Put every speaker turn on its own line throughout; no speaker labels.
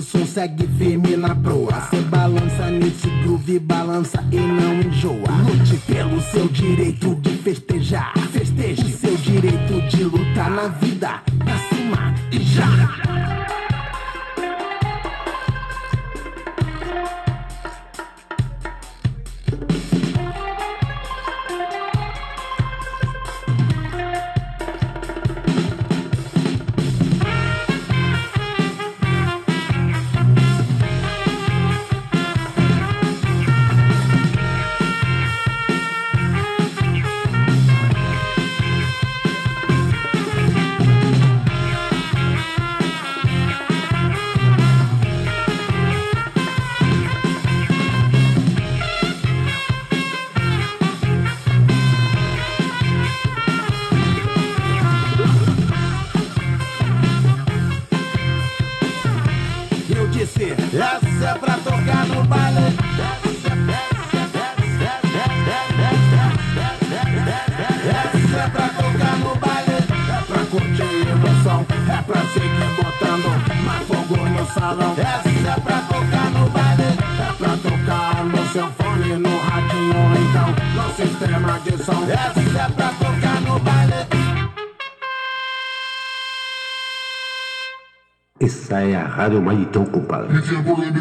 som segue firme na proa. Cê balança nesse groove, balança e não enjoa. Lute pelo seu direito de festejar. Festeje seu direito de lutar na vida. Esa es a
Radio Magitón, compadre. Mi tiempo de mi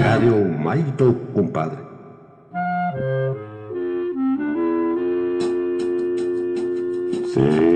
Radio compadre. Sí.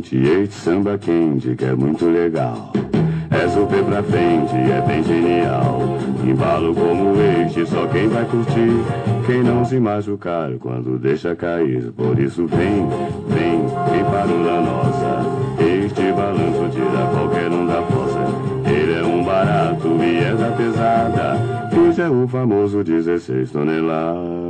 Sente este samba quente que é muito legal. É super pra frente, é bem genial. Embalo como este, só quem vai curtir. Quem não se machucar quando deixa cair. Por isso vem, vem, vem para o da nossa. Este balanço tira qualquer um da fossa. Ele é um barato e é da pesada. Isso é o famoso 16 toneladas.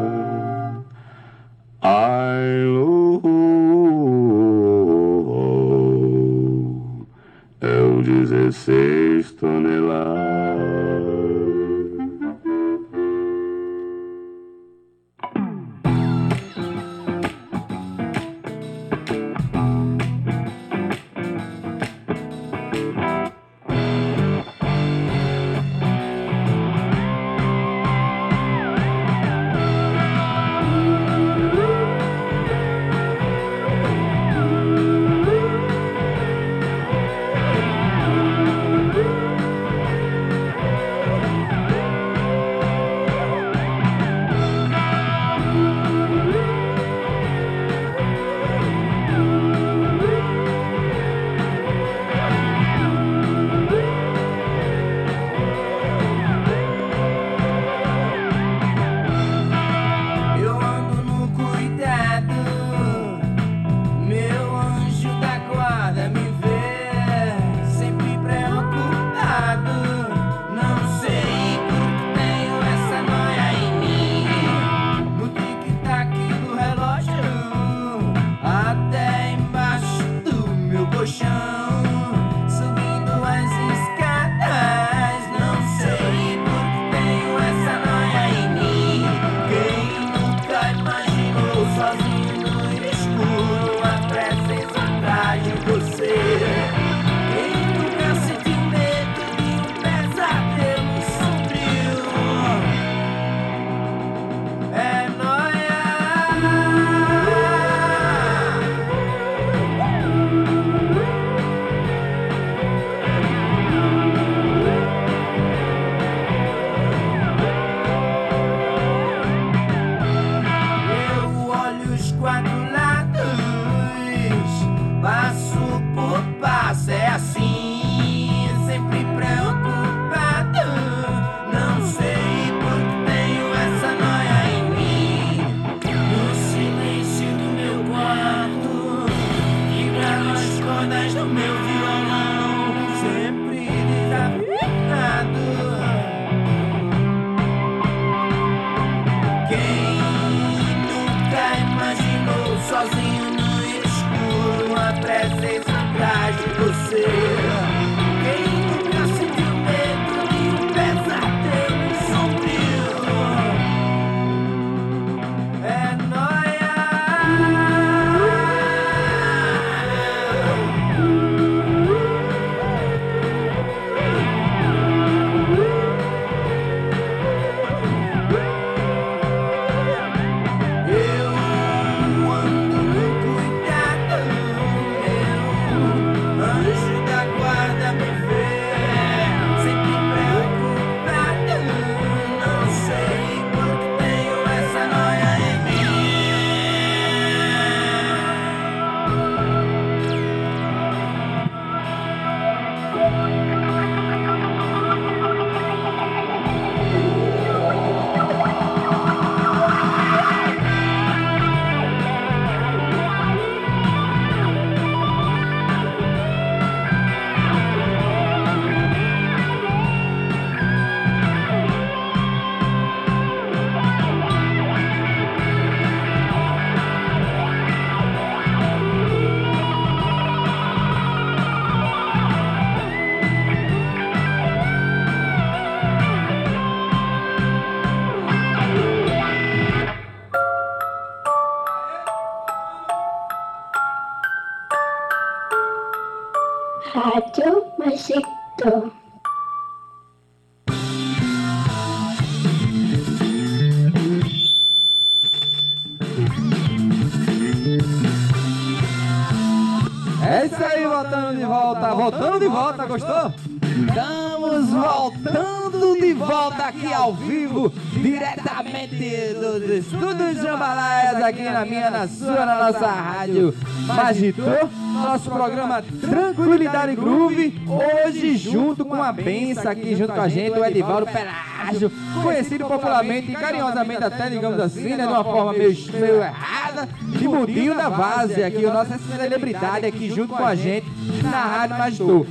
Na sua, na nossa rádio Magitor, nosso programa Tranquilidade Groove, hoje junto com a benção aqui junto com a gente, o Edivaldo Pelágio, conhecido popularmente e carinhosamente até, digamos assim, né, de uma forma meio, meio errada, de Mudinho da Várzea, aqui, o nosso celebridade aqui junto com a gente na Rádio Magitor.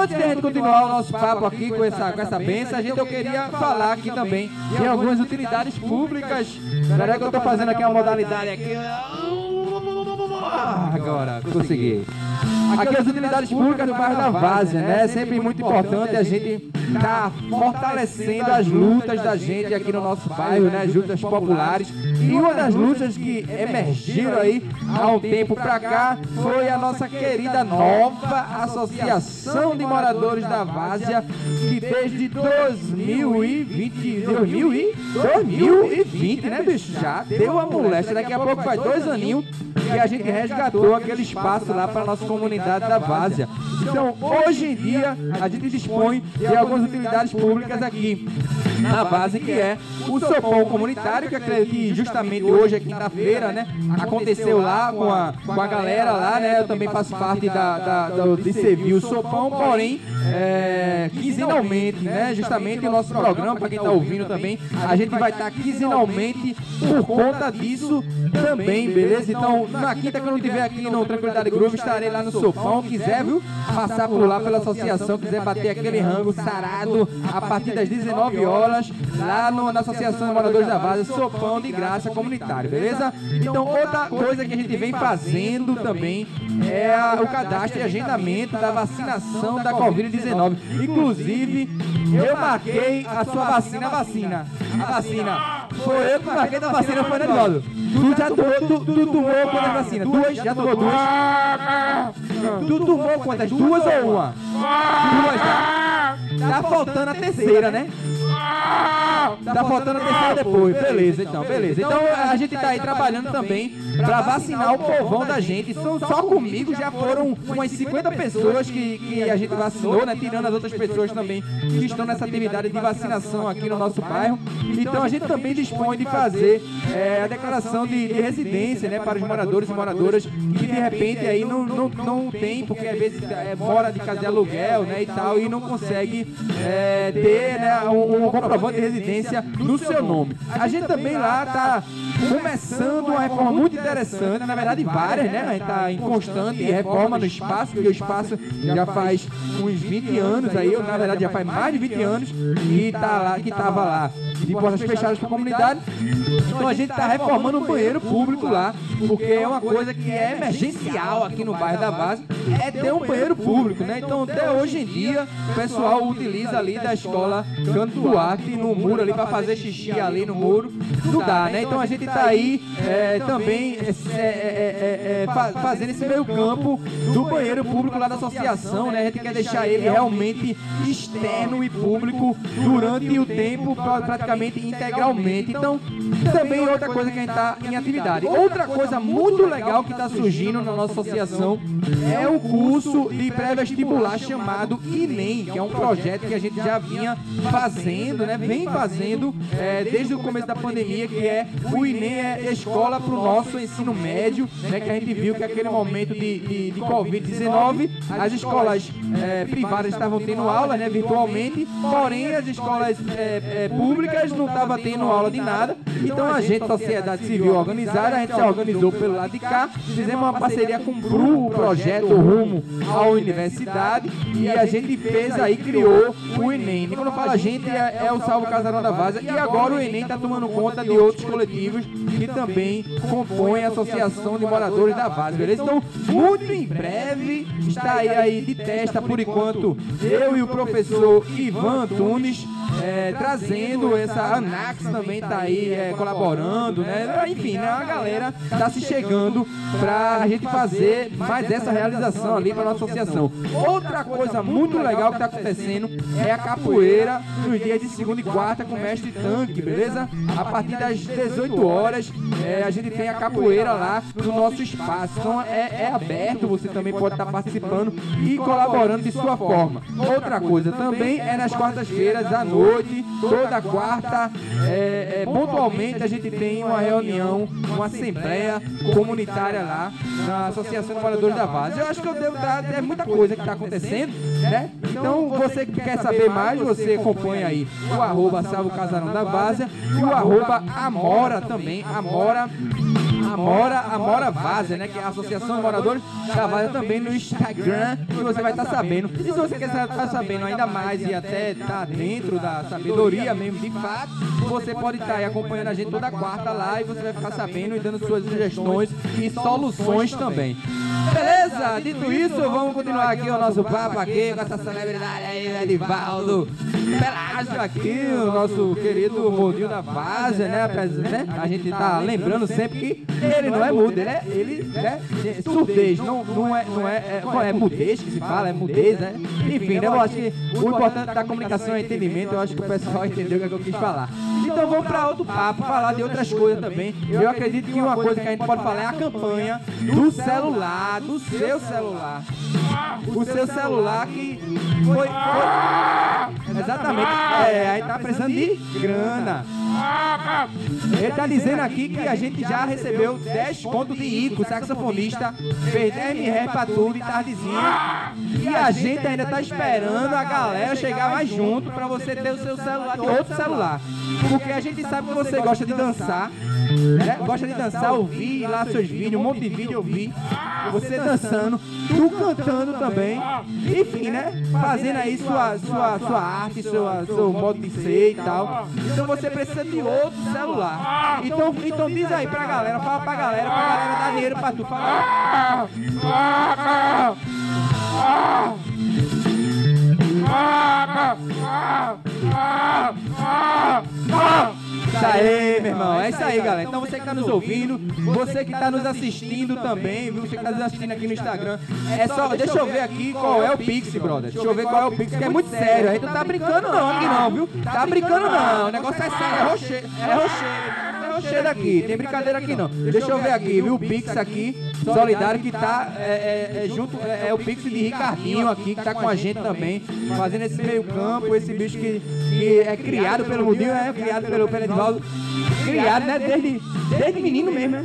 Antes de a gente continuar o nosso papo aqui com essa, com essa benção, a gente eu queria falar aqui também de algumas utilidades públicas. Será que eu tô fazendo aqui uma modalidade aqui? Ah, Agora, consegui. Aqui as utilidades públicas do bairro da Várzea, né? É sempre muito importante a gente estar fortalecendo as lutas da gente aqui no nosso bairro, né? As lutas populares. E uma das lutas que emergiram aí há um tempo pra cá foi a nossa querida nova Associação de Moradores da Várzea, que desde 2020, 2000 e 2020, né, bicho? Já deu a moléstia. Daqui a pouco faz dois aninhos que a gente resgatou aquele espaço lá para nossa comunidade da Várzea. Então, hoje em dia, a gente dispõe de algumas utilidades públicas aqui na base, que é o sopão comunitário, que acredito que justamente hoje é quinta-feira, né? Aconteceu lá com a, com a galera lá, né? Eu também faço parte da, da, do, de servir o sopão, porém, é, quinzenalmente, né? Justamente o nosso programa, para quem está ouvindo também, a gente vai estar quinzenalmente por conta disso também, beleza? Então, na quinta que eu não estiver aqui no Tranquilidade Groove, estarei lá no Sopão. Quiser, viu? Passar por lá pela associação, quiser bater aquele rango sarado a partir das 19 horas, lá no- na Associação de Moradores da Vaza, Sopão de Graça Comunitário, beleza? Então, outra coisa que a gente vem fazendo também é o cadastro e agendamento da vacinação da Covid-19. Inclusive, eu marquei a sua vacina, a vacina. A vacina. Foi eu que marquei da vacina, foi né, Eduardo? Tu já tomou, tu, tu tomou quantas vacinas? Duas? Já tomou duas? Tu tomou quantas? Duas ou uma? Duas já. Tá faltando a terceira, né? Ah! Tá faltando a terceira depois. Beleza, então, beleza. Então a gente tá aí trabalhando também pra vacinar o povão da gente. São só comigo já foram umas 50 pessoas que, que a gente vacinou, né? Tirando as outras pessoas também que estão nessa atividade de vacinação aqui no nosso bairro. Então a gente também dispõe de fazer é, a declaração de, de residência, né? Para os moradores e moradoras que de repente aí não, não, não tem, porque às vezes é, mora de casa de aluguel, né? E tal, e não consegue é, ter né, um, um comprovante de residência no seu nome. A gente também lá tá começando uma reforma muito interessante, na verdade várias, né? A gente está em constante reforma no espaço, porque o espaço já faz uns 20 anos aí, ou na verdade já faz mais de 20 anos, e tá lá, que estava lá de portas fechadas para a comunidade. Então a gente está reformando um banheiro público lá, porque é uma coisa que é emergencial aqui no bairro da Base, é ter um banheiro público, né? Então até hoje em dia o pessoal utiliza ali da escola Canto Duarte no muro ali para fazer xixi ali no muro, não dá, né? Então a gente está aí é, também é, é, fa fazendo esse meio campo do banheiro público lá da associação, né? A gente quer deixar ele realmente externo e público durante o tempo praticamente integralmente. Então, também outra coisa que a gente está em atividade. Outra coisa muito legal que está surgindo na nossa associação é o curso de pré-vestibular chamado INEM, que é um projeto que a gente já vinha fazendo, né? Vem fazendo é, desde o começo da pandemia, que é o INEM é escola para o nosso ensino médio, né? Que a gente viu que aquele momento de, de, de Covid-19, as escolas é, privadas estavam tendo aula, né? Virtualmente, porém as escolas é, é públicas não estavam tendo aula de nada. Então a gente, sociedade civil organizada, a gente se organizou pelo lado de cá, fizemos uma parceria com o PRU, o projeto Rumo à Universidade, e a gente fez aí, criou o Enem. E quando fala a gente, é, é o Salvo Casarão da Vaza, e agora o Enem está tomando conta de outros coletivos que também compõem a Associação de Moradores da Vaza, beleza? Então, muito em breve, está aí, aí de testa, por enquanto, eu e o professor Ivan Tunes, é, trazendo essa Anax também tá aí é, colaborando, né? Enfim, né? A galera tá se chegando pra gente fazer mais essa realização ali pra nossa associação. Outra coisa muito legal que tá acontecendo é a capoeira nos dias de segunda e quarta com o mestre Tanque, beleza? A partir das 18 horas é, a gente tem a capoeira lá no nosso espaço. Então é, é aberto, você também pode estar tá participando e colaborando de sua forma. Outra coisa também é nas quartas-feiras à noite toda quarta, é, é, pontualmente a gente tem uma reunião, uma assembleia comunitária lá na Associação de Moradores da Vaz. Eu acho que eu devo dar, é muita coisa que está acontecendo, né? Então você que quer saber mais, você acompanha aí o arroba Salvo Casarão da Várzea e o arroba Amora também, Amora Amora, Amora Vaza, né? Que é a Associação de Moradores da Vaza também no Instagram, que você vai estar tá sabendo. E se você quer estar tá sabendo ainda mais e até estar tá dentro da sabedoria mesmo, de fato, você pode estar tá aí acompanhando a gente toda quarta lá e você vai ficar sabendo e dando suas sugestões e soluções também. Beleza? Dito isso, vamos continuar aqui o nosso papo aqui com essa celebridade aí, Edivaldo Pelágio aqui, o nosso querido Mordinho da Vaza, né? né? A gente tá lembrando sempre que ele não é mudo, ele é, ele é surdez, não, não, é, não é, é, é mudez que se fala, é mudez, né? Enfim, né? Eu acho que o importante da comunicação é entendimento, eu acho que o pessoal entendeu o que eu quis falar. Então vamos para outro papo, falar de outras coisas também. Eu acredito que uma coisa que a gente pode falar é a campanha do celular, do seu celular. O seu celular que foi. foi exatamente. É, aí tá precisando de grana. Ele tá dizendo aqui que a gente já recebeu 10 pontos de Ico, saxofonista, fez 10 mil pra tudo e tardezinho. E a gente ainda tá esperando a galera chegar mais junto pra você ter o seu celular outro celular. Porque a gente sabe que você gosta de dançar, né? Gosta de dançar, ouvir lá seus vídeos, um monte de vídeo ouvir. Você dançando, tu cantando também. Enfim, né? Fazendo aí sua, sua, sua arte, sua, seu modo de ser e tal. Então você precisa de outro celular. Então, então diz aí pra galera, fala pra galera, pra galera dar dinheiro pra tu. Fala. Isso aí, meu irmão. É isso aí, galera. Então você que está nos ouvindo, você que está nos assistindo também, viu? Você que está nos assistindo aqui no Instagram. É só, deixa eu ver aqui qual é o Pix, brother. Deixa eu ver qual é o Pix, que é muito sério. Aí tu tá brincando não aqui não, viu? Tá brincando não. O negócio é sério, é rochedo. É rochedo cheio aqui, tem brincadeira aqui não. Deixa eu ver aqui, viu? O Pix aqui, solidário, que tá é, é, é junto, é, é, o Pix de Ricardinho aqui, que tá com a gente também, fazendo esse meio campo, esse bicho que, que é criado pelo Mudinho, é criado pelo, Edvaldo, criado, né? Desde, desde menino mesmo, né?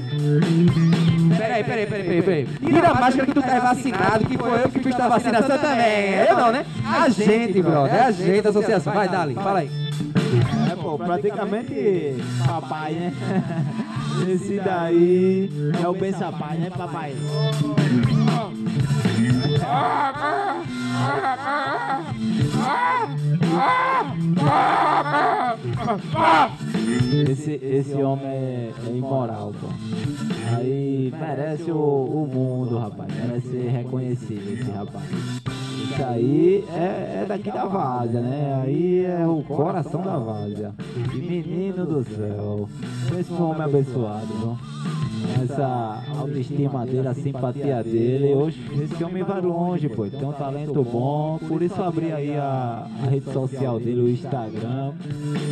Peraí, peraí, peraí, peraí, peraí. Tira a máscara que tu tá vacinado, que foi eu que fiz a vacinação também. Eu não, né? A gente, brother, é a gente, a associação. Vai, Dali, fala aí.
É, praticamente papai, né? Esse daí é o Bença Pai, né, papai? Esse, esse homem é, é imoral, pô. Aí merece o, o mundo, rapaz. Merece ser reconhecido esse rapaz. Isso aí é, é daqui da várzea, né? Aí é o coração da várzea. E menino do céu. Esse homem abençoado, viu? Essa autoestima dele, a simpatia dele. Hoje, esse homem vai longe, pô. Tem um talento bom. Por isso abri aí a, a rede social dele, o Instagram.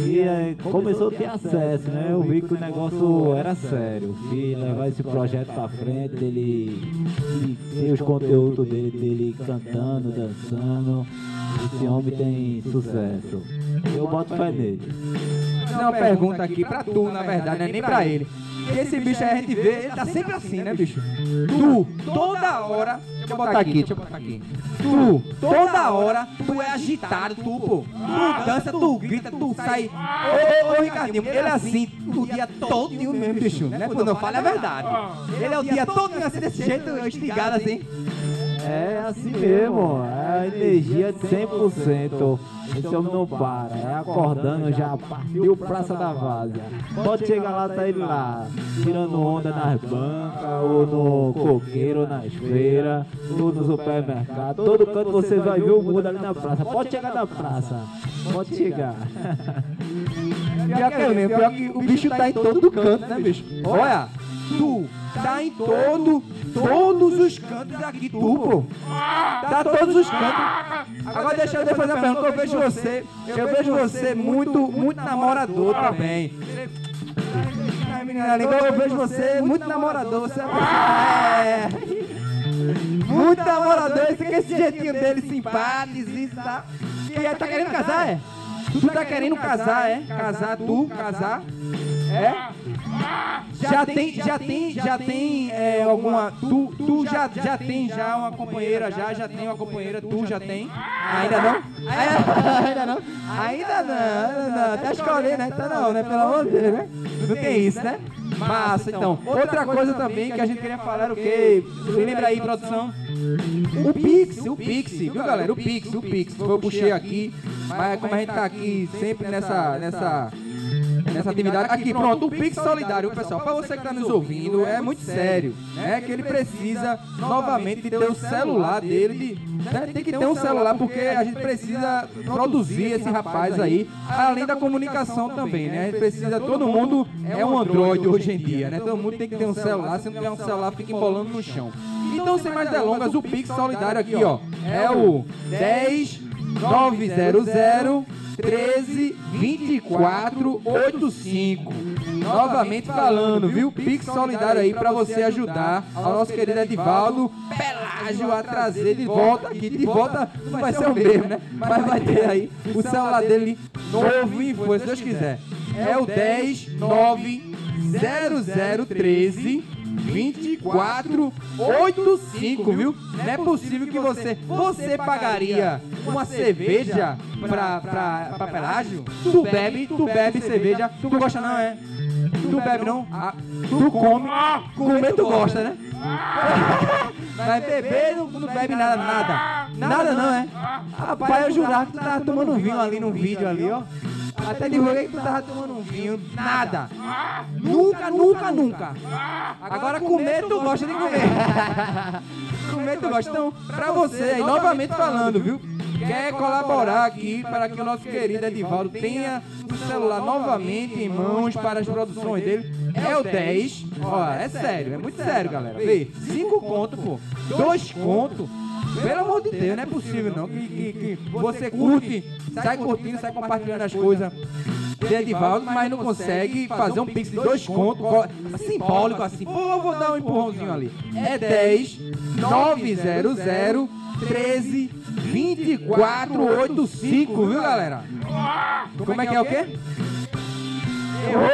E é, começou a ter acesso, né? Eu vi que o negócio era sério. Que levar esse projeto pra frente, ele ter os conteúdos dele, dele cantando, dançando. Esse homem tem sucesso. Eu boto fé nele.
Fazer uma pergunta aqui pra tu, na verdade, não é nem pra ele. Esse bicho aí a gente vê, ele tá sempre assim, né, bicho? Tu, toda hora. Deixa eu botar aqui, deixa eu botar aqui. Tu, toda hora, tu é agitado, tu, pô. Tu dança, tu grita, tu sai. Ô, ô, ô, Ricardinho, ele é assim o dia todo mesmo, bicho. Né? Quando eu falo é verdade. Ele é o dia todo assim, desse jeito, estigado assim.
É assim mesmo, é a energia de 100%. Esse homem não para, é acordando já, partiu Praça da Várzea. Pode chegar lá, tá ele lá, tirando onda nas bancas, ou no coqueiro, nas feiras, ou no supermercado. Todo canto você vai ver o mundo ali na praça. Pode chegar na praça, pode chegar.
Pior que é mesmo, pior que o bicho tá em todo canto, né, bicho? Olha, tu tá em todo, todos os cantos aqui, tu, pô. Tá todos os cantos. Agora deixa eu fazer uma pergunta, eu vejo você, eu vejo você muito, muito namorador também. Eu vejo você muito namorador, você é... Muito namorador, esse, esse jeitinho dele simpático, isso, tá? Que é, tá querendo casar, é? Tu tá querendo casar, é? Casar, tu, casar? É? Já tem, já tem, já tem é, alguma. Tu, tu já, já tem já uma companheira, já, já tem uma companheira, tu já tem? Ainda não? É, ainda não? Ainda não, Tá escolhendo, né? Tá não, né? Pelo amor de Deus, né? Não tem isso, né? Massa, então. Outra coisa também que a gente queria falar era o quê? Lembra aí, produção? O Pix, o Pix, viu galera? O Pix, o Pix. Eu puxei aqui, mas como a gente tá aqui sempre nessa, nessa, nessa atividade. Aqui, pronto, o Pix Solidário, pessoal, para você que tá nos ouvindo, é muito sério, né? Que ele precisa novamente ter o celular dele, de, né? tem que ter um celular porque a gente precisa produzir esse rapaz aí, além da comunicação também, né? A gente precisa, todo mundo é um Android hoje em dia, né? Todo mundo tem que ter um celular, se não tiver um celular, fica embolando no chão. Então, sem mais delongas, o Pix Solidário aqui, ó, é o 10 900 13 24 85. Novamente falando, viu? Pix solidário aí pra você ajudar ao nosso querido Edivaldo Pelágio a trazer de volta aqui. De volta não vai ser o mesmo, né? Mas vai ter aí o celular dele novo e foi, se Deus quiser. É o 10 9 0013 2485, viu? Não é possível que você. Você pagaria uma cerveja pra, pra, pra Pelágio? Tu bebe, tu bebe cerveja. Tu gosta não, é? Tu bebe não? Ah, tu come. Comer tu gosta, né? Mas beber não, não bebe nada, nada. Nada não, é? Rapaz, eu jurava que tu tava tomando vinho ali no vídeo ali, ó. Até divulguei que tu tava tomando um vinho. Nada. Nunca, nunca, nunca. Agora comer tu gosta de comer. comer tu gosta. Então, pra você aí, novamente falando, viu? Quer colaborar aqui para que o nosso querido Edivaldo tenha o celular novamente em mãos para as produções dele? É o 10. Ó, é sério, é muito sério, galera. Vê, 5 conto, pô. 2 conto. Pelo amor de Deus, não é possível não. Que, que, que você curte, sai curtindo, sai compartilhando as coisas de Edivaldo, mas não consegue fazer um pix de dois contos, simbólico assim. Pô, vou dar um empurrãozinho ali. É 10 900 13 2485, viu galera? Como é que é o quê?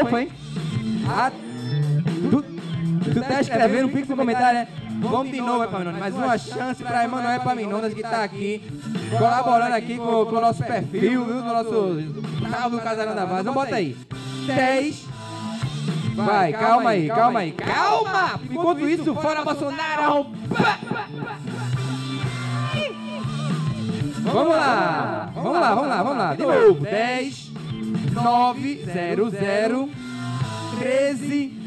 Foi? Ah, tu, tu tá escrevendo pix no comentário, né? Vamos de novo, Epaminondas. Mais uma chance para Emanuel Epaminondas que está aqui, colaborando aqui com, com, o nosso perfil, viu? Do nosso salve do Casarão da Vaza. Então bota aí. 10 Vai, calma aí, calma aí. Calma! Enquanto isso, fora Bolsonaro! Vamos lá, vamos lá, vamos lá, vamos lá. De novo, 10, 9, 0, 0, 13,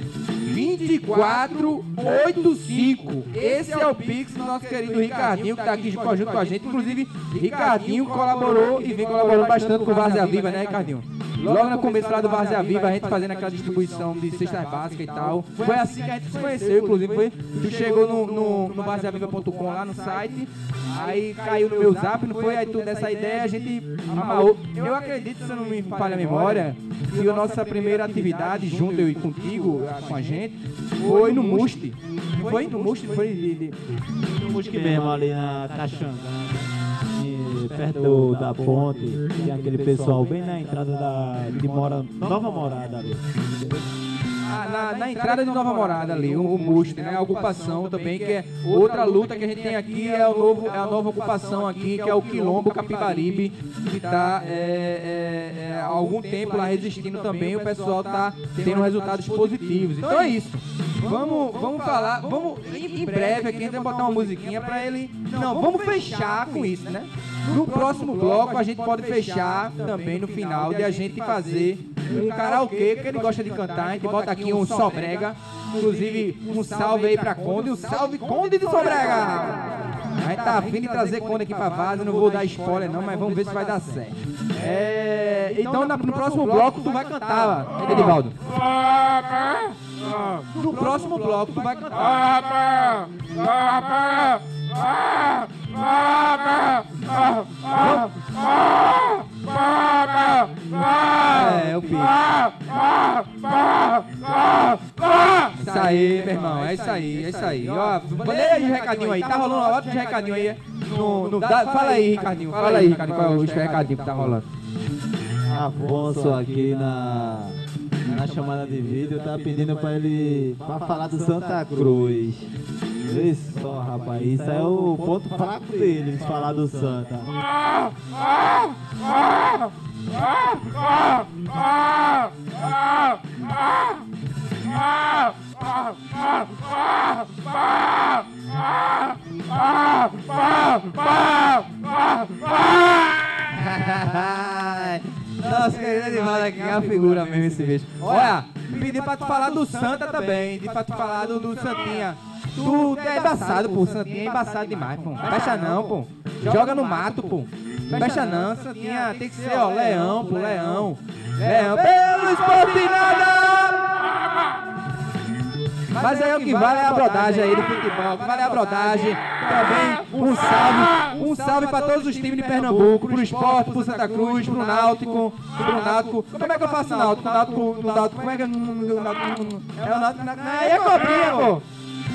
24, 8, 5. Esse é o Pix do nosso querido Ricardinho, que tá aqui junto com a gente. Inclusive, Ricardinho colaborou e vem colaborando bastante com o Várzea Viva, né, Ricardinho? Logo no começo lá do Várzea Viva, a gente fazendo aquela distribuição de cestas básicas e tal. Foi assim que a gente se conheceu, inclusive. Foi, tu chegou no, no, no varzeaviva.com lá no site, aí caiu no meu zap, não foi? Aí tu dessa ideia, a gente amarrou. Eu acredito, se não me falha a memória, que a nossa primeira atividade, junto eu e contigo, com a gente, foi no Muste. Foi no Muste? Foi
No Musque mesmo, ali na Caxanga, perto do- da ponte, tem aquele pessoal bem na entrada da, de mora, nova morada ali.
Ah, na, na entrada de Nova Morada ali, o, o Muste, né? A ocupação também, que é outra luta que a gente tem aqui, é, o novo, é a nova ocupação aqui, que é o Quilombo Capibaribe, que está há algum tempo lá resistindo também, o pessoal está tendo resultados positivos. Então é isso. Vamos, vamos falar, vamos, em, breve aqui a gente vai botar uma musiquinha pra ele. Não, vamos fechar com isso, né? No próximo bloco a gente pode fechar também no final de a gente fazer um karaokê que ele gosta de cantar. A gente bota aqui um Sobrega. Inclusive, um salve aí pra Conde. Um salve, Conde de Sobrega! A gente tá afim de trazer Conde aqui pra vaza. Não vou dar spoiler, não, mas vamos ver se vai dar certo. É, então, no próximo bloco, tu vai cantar, Edivaldo. No próximo bloco, tu vai cantar. É, o pico. Isso aí, meu irmão, é isso aí, é isso aí. Ó, aí o recadinho aí, tá rolando uma hora de recadinho aí. No, no- dá- fala aí, Ricardinho, fala aí, Ricardinho, qual é o recadinho que tá rolando.
Afonso aqui na, na chamada de vídeo tá pedindo pra ele pra falar do Santa Cruz. Vê só, rapaz, isso é o ponto fraco dele, falar do Santa.
Nossa, querido Edivaldo aqui é uma figura mesmo esse bicho. Olha, pedi pra tu falar do Santa também, de pra tu falar do, do Santinha. Tu é embaçado, pô, Santinha é embaçado demais, pô. Fecha não, pô. Joga no mato, pô. Fecha não, Santinha tem que ser, ó, leão, pô, leão. Leão, pelo esporte nada! Mas aí o que vale é a brodagem aí do futebol, o que vale é a brodagem. Também um salve, um salve pra todos os times de Pernambuco, pro esporte, pro Santa Cruz, pro Náutico, pro Náutico. Como é que eu faço Náutico? Náutico, Náutico, como é que é? É o Náutico, é cobrinha, pô.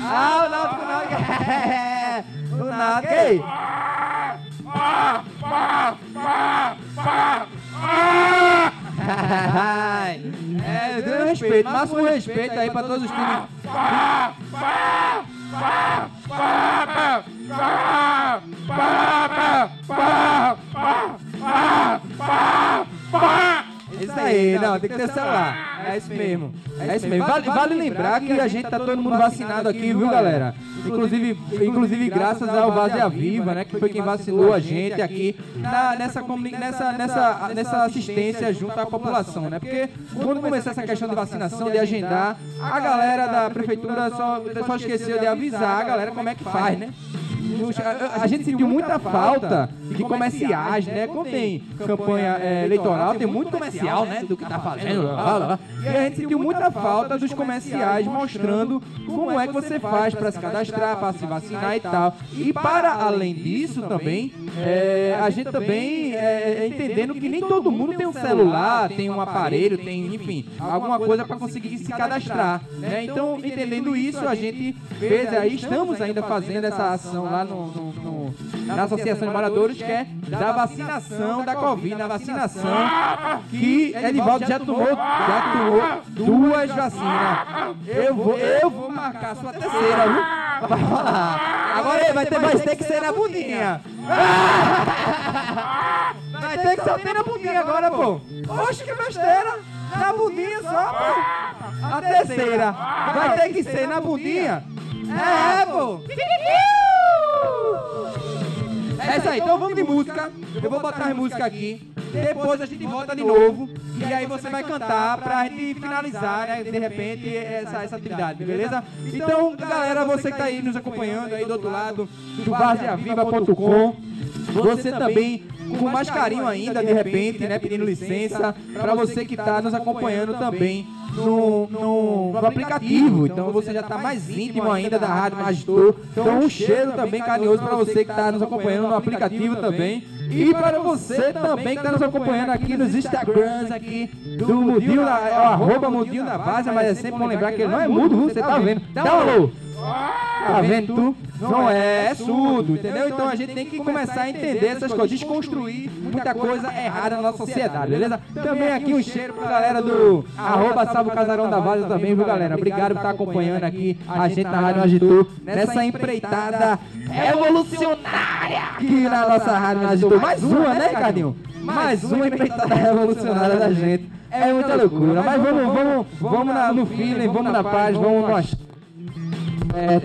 Ah, o Náutico, o Náutico, é, o Náutico, ei. É, deu respeito, máximo respeito aí pra todos os times. É Isso aí, não, tem que ter celular. É isso mesmo. É isso mesmo. Vale, vale lembrar que a gente tá todo mundo vacinado aqui, viu, galera? Inclusive, inclusive graças ao Vazia Viva, né? Que foi quem vacinou a gente aqui na, nessa, comuni- nessa, nessa, nessa assistência junto à população, né? Porque quando começou essa questão de vacinação, de agendar, a galera da prefeitura só, só esqueceu de avisar a galera como é que faz, né? A, a gente sentiu muita falta de comerciais, né? Quando tem campanha é, eleitoral, tem muito comercial, né? Do que tá fazendo. lá, lá, lá. E a gente sentiu muita falta dos comerciais mostrando como é que você faz para se cadastrar, para se vacinar e tal. E para além disso também, é, a gente também é, é entendendo que nem todo mundo tem um celular, tem um aparelho, tem, enfim, alguma coisa para conseguir se cadastrar. Né? Então, entendendo isso, a gente fez aí, estamos ainda fazendo essa ação lá no, no- no- na Associação de Moradores, que é da vacinação da Covid, na vacinação que Edivaldo já tomou, já tomou duas vacinas. Eu vou, eu vou marcar sua terceira, viu? Agora vai ter, vai ter que ser na bundinha. Vai ter que ser na bundinha agora, pô. Oxe, que besteira. Na bundinha só, pô. A terceira vai ter que ser na bundinha. É, pô. É isso aí, então vamos de música. Eu vou botar as músicas aqui. Depois a gente volta de novo. E aí você vai cantar pra gente finalizar, né? De repente, essa, essa atividade, beleza? Então, galera, você que tá aí nos acompanhando aí do outro lado do. Você também, com mais carinho ainda, de repente, né? Pedindo licença. Pra você que tá nos acompanhando também no, no, no aplicativo. Então você já está mais íntimo ainda da Rádio Magistor. Então um cheiro também carinhoso para você que está nos acompanhando no aplicativo também. E para você também que está nos acompanhando aqui nos Instagrams aqui do Mudinho da, é arroba Mudinho da Vaza, mas é sempre bom lembrar que ele não é mudo, você tá vendo. Dá um alô! Tá vendo tu? Não é, é surdo, entendeu? Então a gente tem que começar a entender essas coisas, desconstruir muita coisa errada na nossa sociedade, beleza? Também aqui um cheiro pra galera do arroba Salvo Casarão da Vaza também, viu galera? Obrigado por estar acompanhando aqui a gente na Rádio Agitou nessa empreitada revolucionária aqui na nossa Rádio Agitou. Mais uma, né, Ricardinho? Mais uma empreitada revolucionária da gente. É muita loucura, mas vamos, vamos, vamos na, no feeling, vamos na paz, vamos nós. É,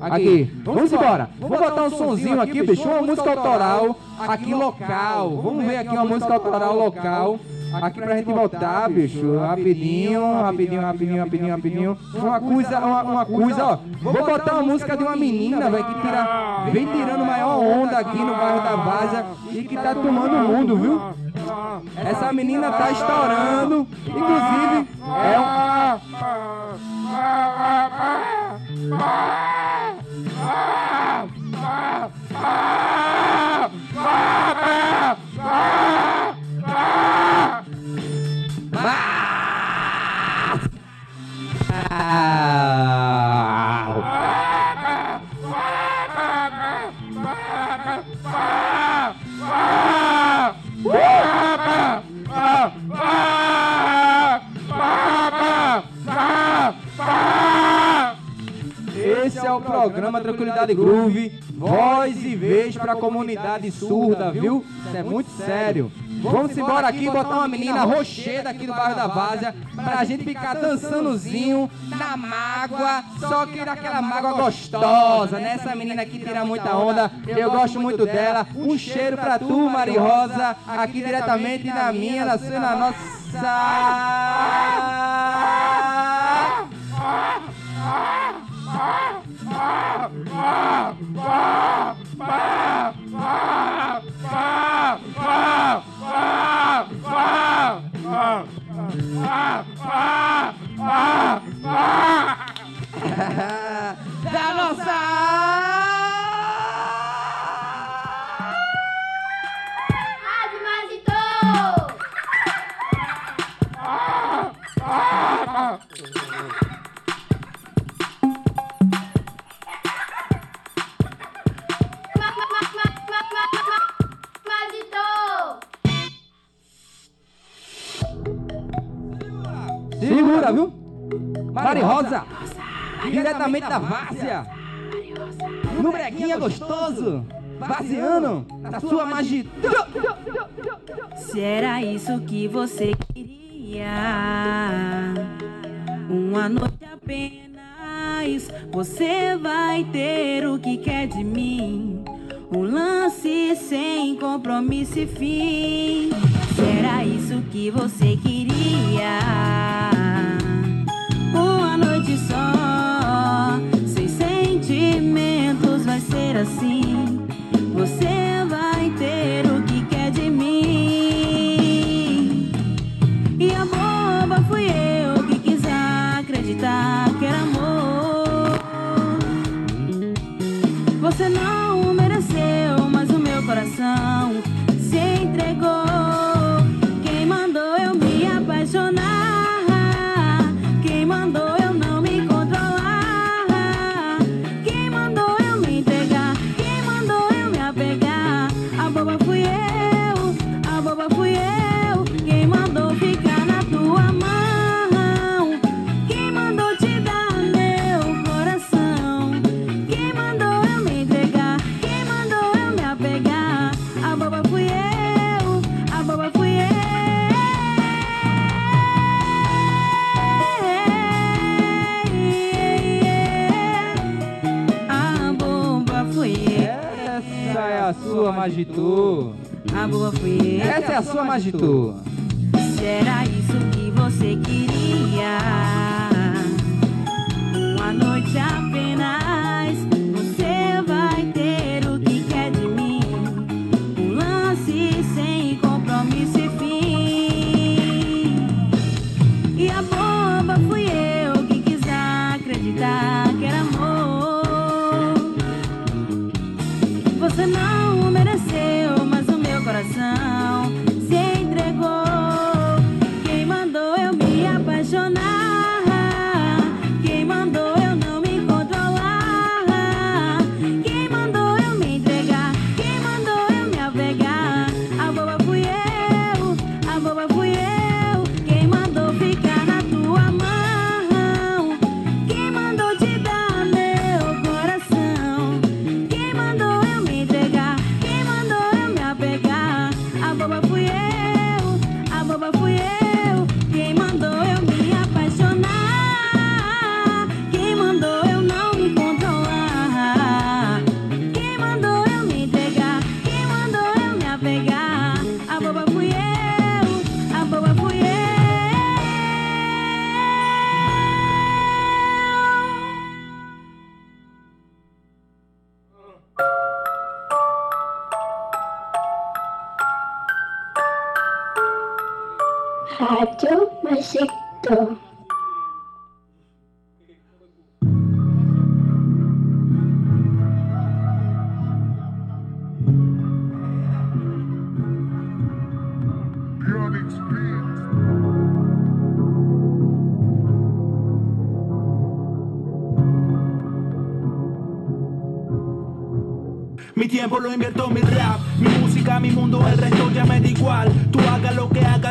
aqui, vamos embora. Vou botar um sonzinho aqui, bicho, uma música autoral aqui local. Vamos ver aqui uma música autoral local. Aqui pra gente voltar, bicho. Rapidinho, rapidinho, rapidinho, rapidinho, rapidinho. Uma coisa, uma, uma coisa, ó. Vou botar uma música de uma menina, velho, que tira, vem tirando maior onda aqui no bairro da Várzea e que tá tomando o mundo, viu? Essa menina tá estourando. Inclusive, é um. Wow. Esse é o programa Tranquilidade Groove, voz e vez pra comunidade surda, viu? Isso é muito sério. Vamos embora aqui botar uma menina rocheda aqui do bairro da Várzea pra gente ficar dançandozinho na mágoa, só que naquela mágoa gostosa, né? Essa menina aqui tira muita onda, eu gosto muito dela. Um cheiro pra tu, Mari Rosa, aqui diretamente na minha, na sua, na nossa. Da nossa.
Rádio
Segura, viu? Mari Rosa, diretamente da Várzea. No breguinha gostoso, vaziano, na sua magia.
Se era isso que você queria, uma noite apenas, você vai ter o que quer de mim. Um lance sem compromisso e fim. Se era isso que você queria, a
sua, Magitu.
A boa fui eu.
Essa é a sua, Magitu.
Se era isso que você queria, uma noite apenas,
I Radio Musik Tour.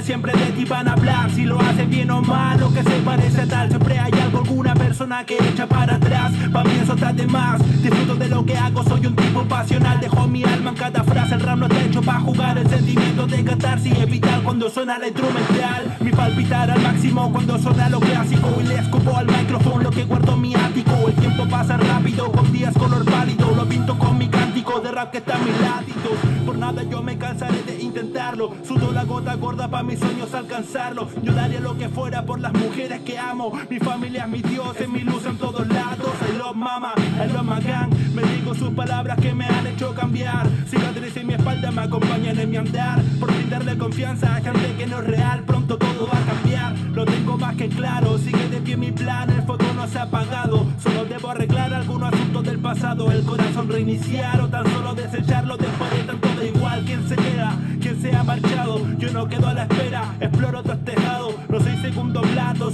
Siempre de ti van a hablar. Si lo haces bien o mal, lo que se parece a tal. Siempre hay algo, alguna persona que echa para atrás. Pa' mí eso está de más. Disfruto de lo que hago, soy un tipo pasional. Dejo mi alma en cada frase. El rap no está hecho para jugar. El sentimiento de cantar sí es vital cuando suena la instrumental. Mi palpitar al máximo cuando suena lo clásico. Y le escupo al micrófono lo que guardo en mi ático. El tiempo pasa rápido, con días color pálido. Lo pinto con mi cántico de rap que está a mis latidos. Por nada yo me cansaré de intentarlo. Sudo la gota gorda para mis sueños alcanzarlo. Yo daría lo que fuera por las mujeres que amo. Mi familia es mi Dios, es mi luz en todos lados. I love mama, I love my. Me digo sus palabras que me han hecho cambiar. Cicatrices en mi espalda me acompañan en mi andar. Por brindarle confianza a gente que no es real. Pronto todo va a cambiar. Lo tengo más que claro. Sigue de pie mi plan, el fuego no se ha apagado. Solo debo arreglar algunos asuntos del pasado. El corazón reiniciar o tan solo No quedo a la espera. Exploro otros tejados.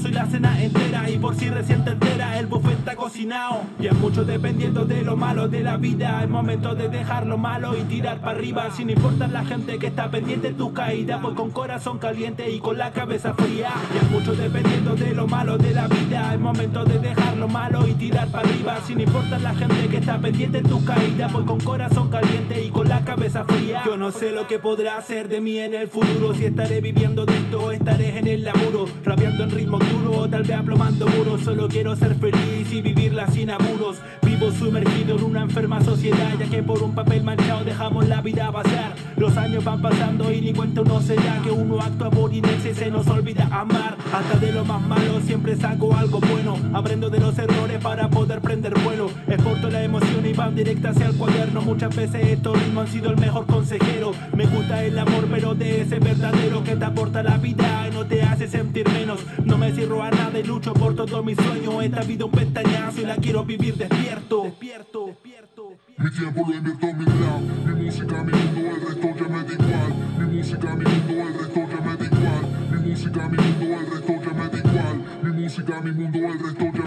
Soy la cena entera. Y por si recién te entera, el buffet está cocinado. Y es mucho dependiendo de lo malo de la vida. Es momento de dejar lo malo y tirar para arriba. Sin importar la gente que está pendiente de tus caídas. Pues con corazón caliente y con la cabeza fría. Y es mucho dependiendo de lo malo de la vida. Es momento de dejar lo malo y tirar para arriba. Sin importar la gente que está pendiente de tus caídas. Pues con corazón caliente y con la cabeza fría. Yo no sé lo que podrá hacer de mí en el futuro. Si estaré viviendo de esto, estaré en el laburo. Rapeando en ritmo duro, o tal vez aplomando muros. Solo quiero ser feliz y vivirla sin apuros. Vivo sumergido en una enferma sociedad. Ya que por un papel manchado dejamos la vida pasar. Los años van pasando y ni cuenta uno se da que uno actúa por inercia y se nos olvida amar. Hasta de lo más malo siempre saco algo bueno. Aprendo de los errores para poder prender vuelo. Exporto la emoción y van directa hacia el cuaderno. Muchas veces estos ritmos han sido el mejor consejero. Me gusta el amor, pero de ese verdadero que te aporta la vida y no te hace sentir menos. No me cierro a nada y lucho por todos mis sueños. Esta vida un pestañazo y la quiero vivir despierto. Despierto, despierto.
Mi tiempo lo invierto en mi rap, mi música, mi mundo, el resto ya me da igual. Mi música, mi mundo, el resto ya me da igual. Mi música, mi mundo, el resto ya me da igual. Mi música, mi mundo, el resto ya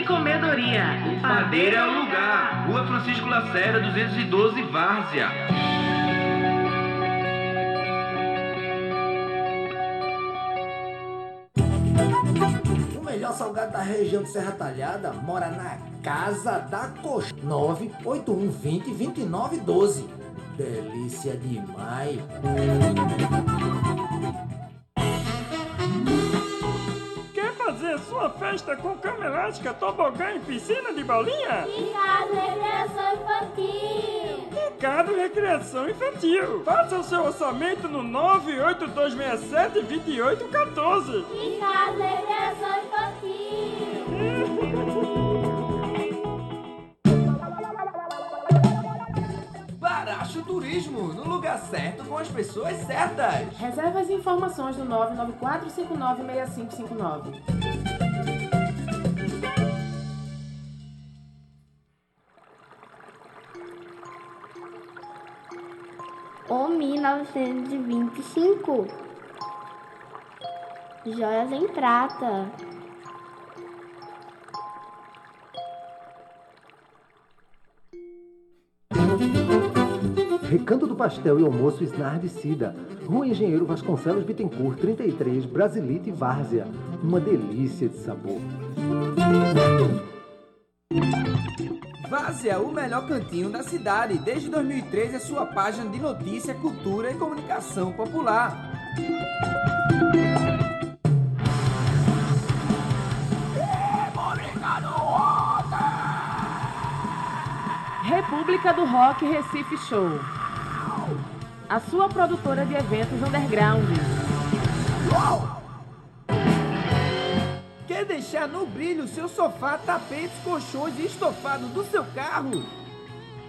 e comedoria. O Padeiro é o lugar.
Rua Francisco
Lacerda, 212, Várzea.
O melhor salgado da região de Serra Talhada mora na Casa da Coxa. 98120 2912. Delícia demais.
Sua festa com cama elástica, tobogã e piscina de bolinha?
Ricardo Recreação Infantil.
Ricardo Recreação Infantil. Faça o seu orçamento no 98267 2814.
Ricardo Recreação
Baracho Turismo, no lugar certo com as pessoas certas.
Reservas e informações no 994596559.
O 1925. Joias em prata.
Recanto do Pastel e Almoço Snard Cida. Rua Engenheiro Vasconcelos Bittencourt, 33, Brasilite Várzea. Uma delícia de sabor.
Várzea, o melhor cantinho da cidade. Desde 2013 é sua página de notícia, cultura e comunicação popular.
República do Rock Recife Show. A sua produtora de eventos underground.
Deixar no brilho seu sofá, tapetes, colchões e estofado do seu carro?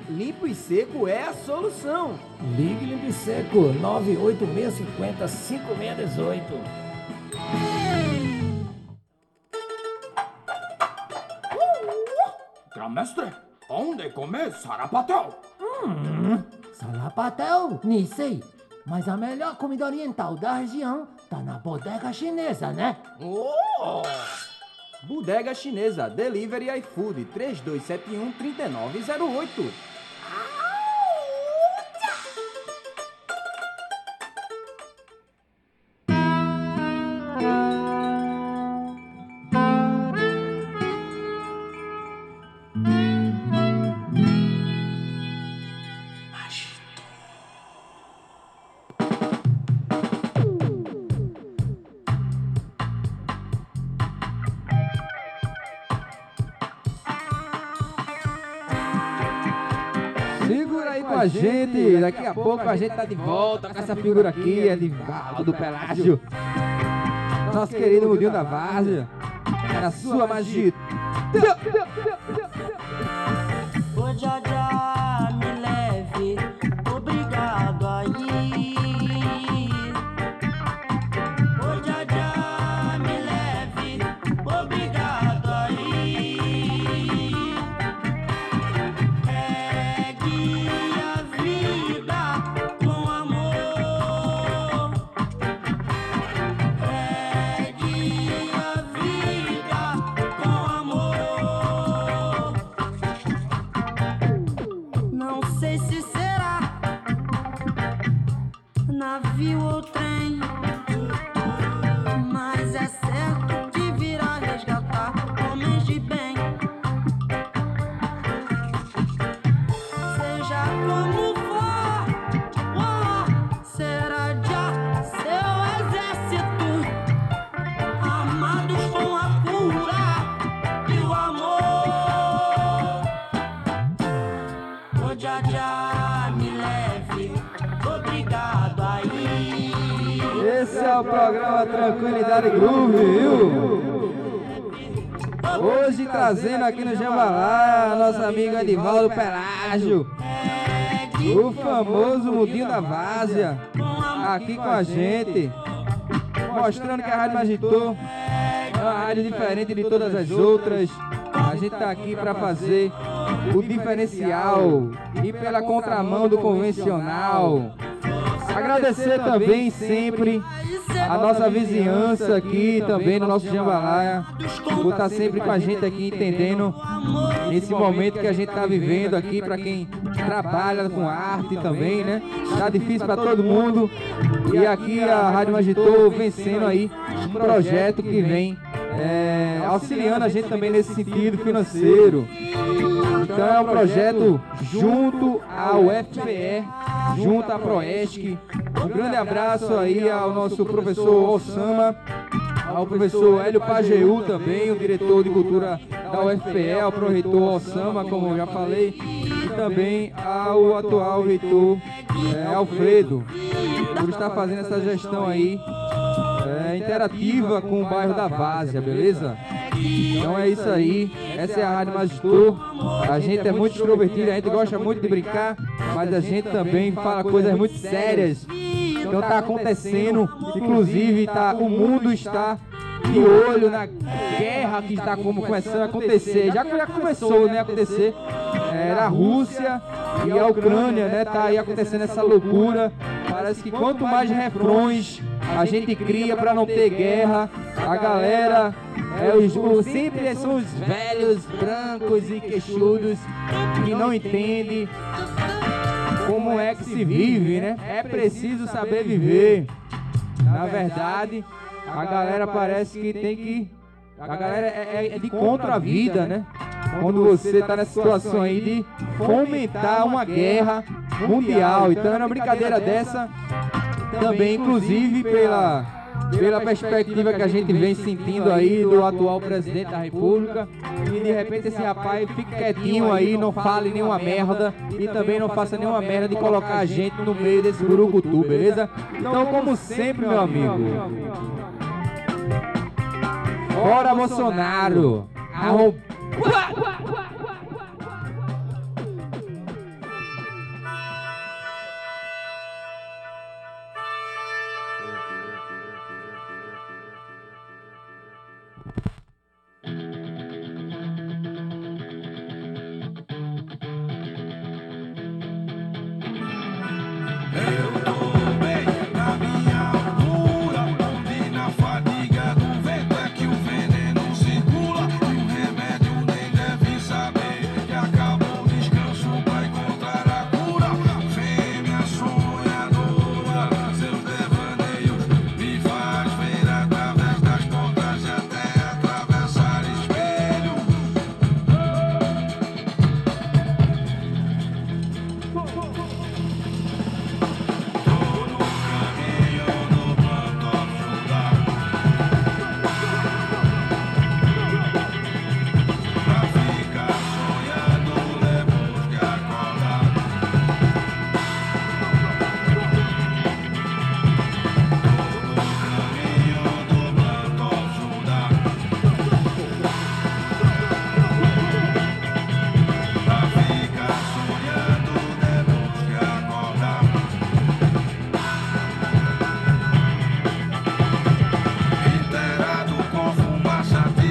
Limpo e Seco é a solução.
Ligue Limpo e Seco 98650 5618.
Mestre, onde comer sarapatel?
Hum, Salapatel, nem sei. Mas a melhor comida oriental da região tá na bodega chinesa, né?
Oh! Bodega Chinesa, Delivery iFood 3271 3908.
A gente, daqui a pouco a gente tá de volta com essa figura aqui, Edivaldo do Pelágio. Nosso querido Mudinho da Várzea. É na sua magia.
Ô Me leve, obrigado aí.
Esse é o programa Tranquilidade Groove, viu? Hoje trazendo aqui no Jambalá nosso amigo Edivaldo Pelágio. O famoso Mudinho da Várzea. Aqui com a gente. Mostrando que a Rádio Magitor é uma rádio diferente de todas as outras. A gente tá aqui para fazer o diferencial e pela contramão do convencional. Agradecer também sempre a nossa vizinhança aqui também no nosso Jambalaya, por estar sempre com a gente aqui entendendo nesse momento que a gente está vivendo aqui, para quem trabalha com arte também, né? Tá difícil para todo mundo. E aqui a Rádio Magitou vencendo aí um projeto que vem é, auxiliando a gente também nesse sentido financeiro. Então é um projeto junto ao FPE, junto à Proesc. Um grande abraço aí ao nosso professor Osama, ao professor Hélio Pajeú também, o diretor de cultura da UFPE, ao pró-reitor Osama, como eu já falei, e também ao atual reitor é, Alfredo, por estar fazendo essa gestão aí é, interativa com o bairro da Várzea, beleza? Então é isso aí, essa é a Rádio Magistor. A gente é muito extrovertido, a gente gosta muito de brincar, mas a gente também fala coisas muito sérias. Então tá acontecendo, inclusive tá, o mundo está de olho na guerra que está como começando a acontecer. Já, já começou né, a acontecer. É, a Rússia e a Ucrânia, né? Tá aí acontecendo essa loucura. Parece que quanto mais refrões a gente cria para não ter guerra, a galera é, os, sempre são os velhos, brancos e queixudos que não entendem como é que se vive, né? É preciso saber viver. Na verdade, a galera parece que tem que. A galera é, é de contra a vida, né? Quando você está nessa situação aí de fomentar uma guerra mundial. Então, é uma brincadeira dessa também, inclusive pela pela perspectiva que a gente vem sentindo aí do atual presidente da República. E de repente esse rapaz fique quietinho aí, não fale nenhuma merda e também não faça nenhuma merda de colocar a gente no meio desse burucutu, beleza? Então, como sempre, meu amigo. Fora Bolsonaro! Arroba.